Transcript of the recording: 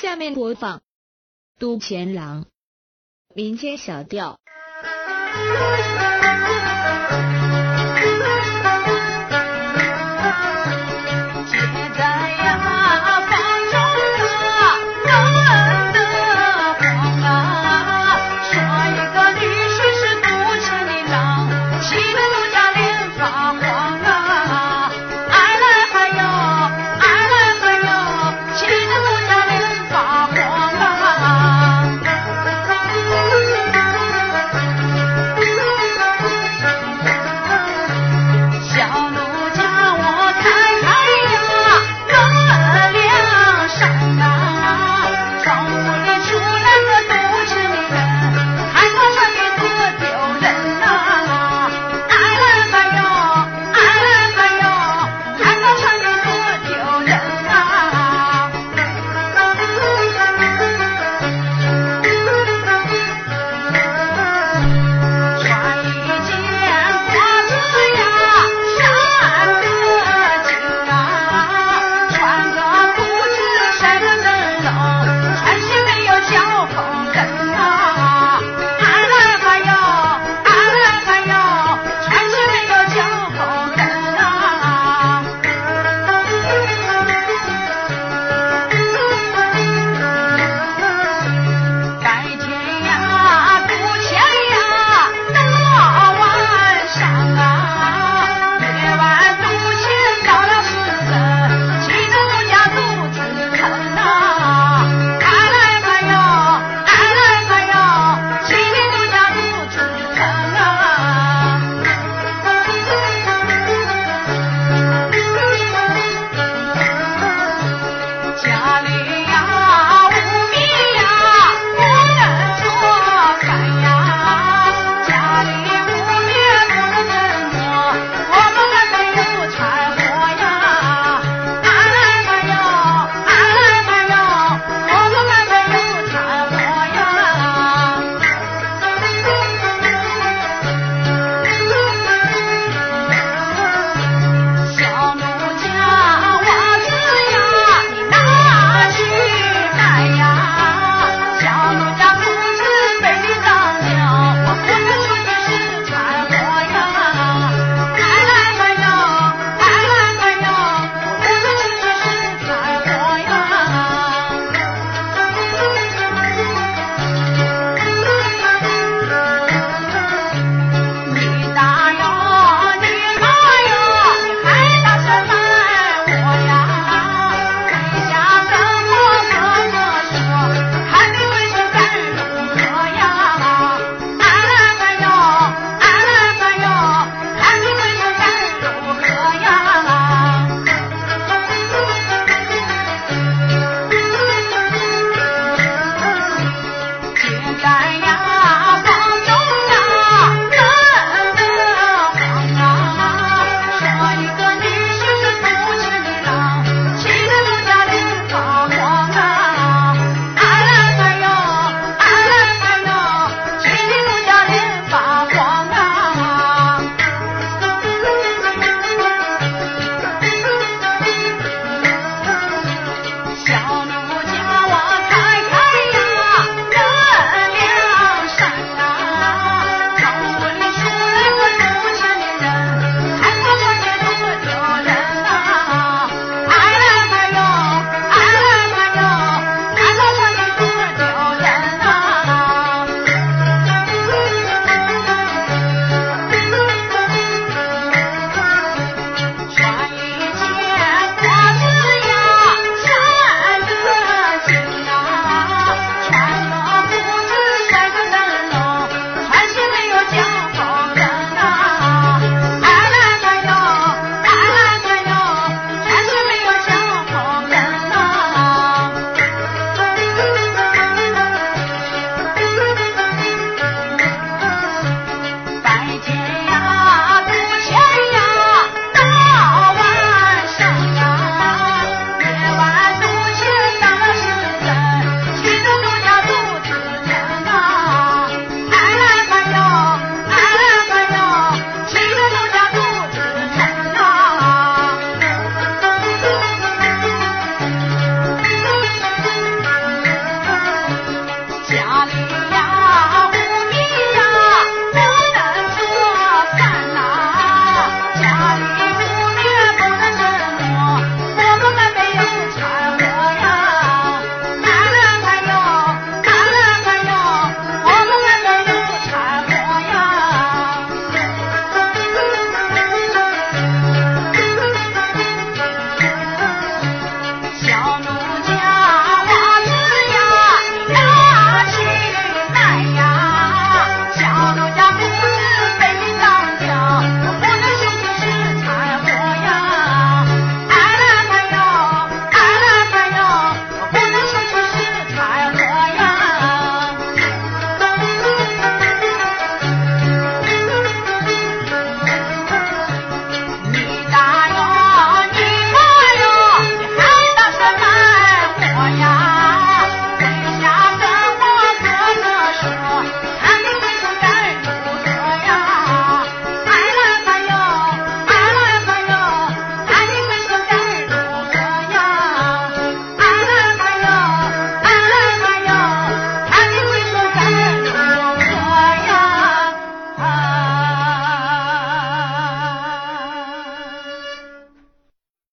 下面播放《都前郎》民间小调。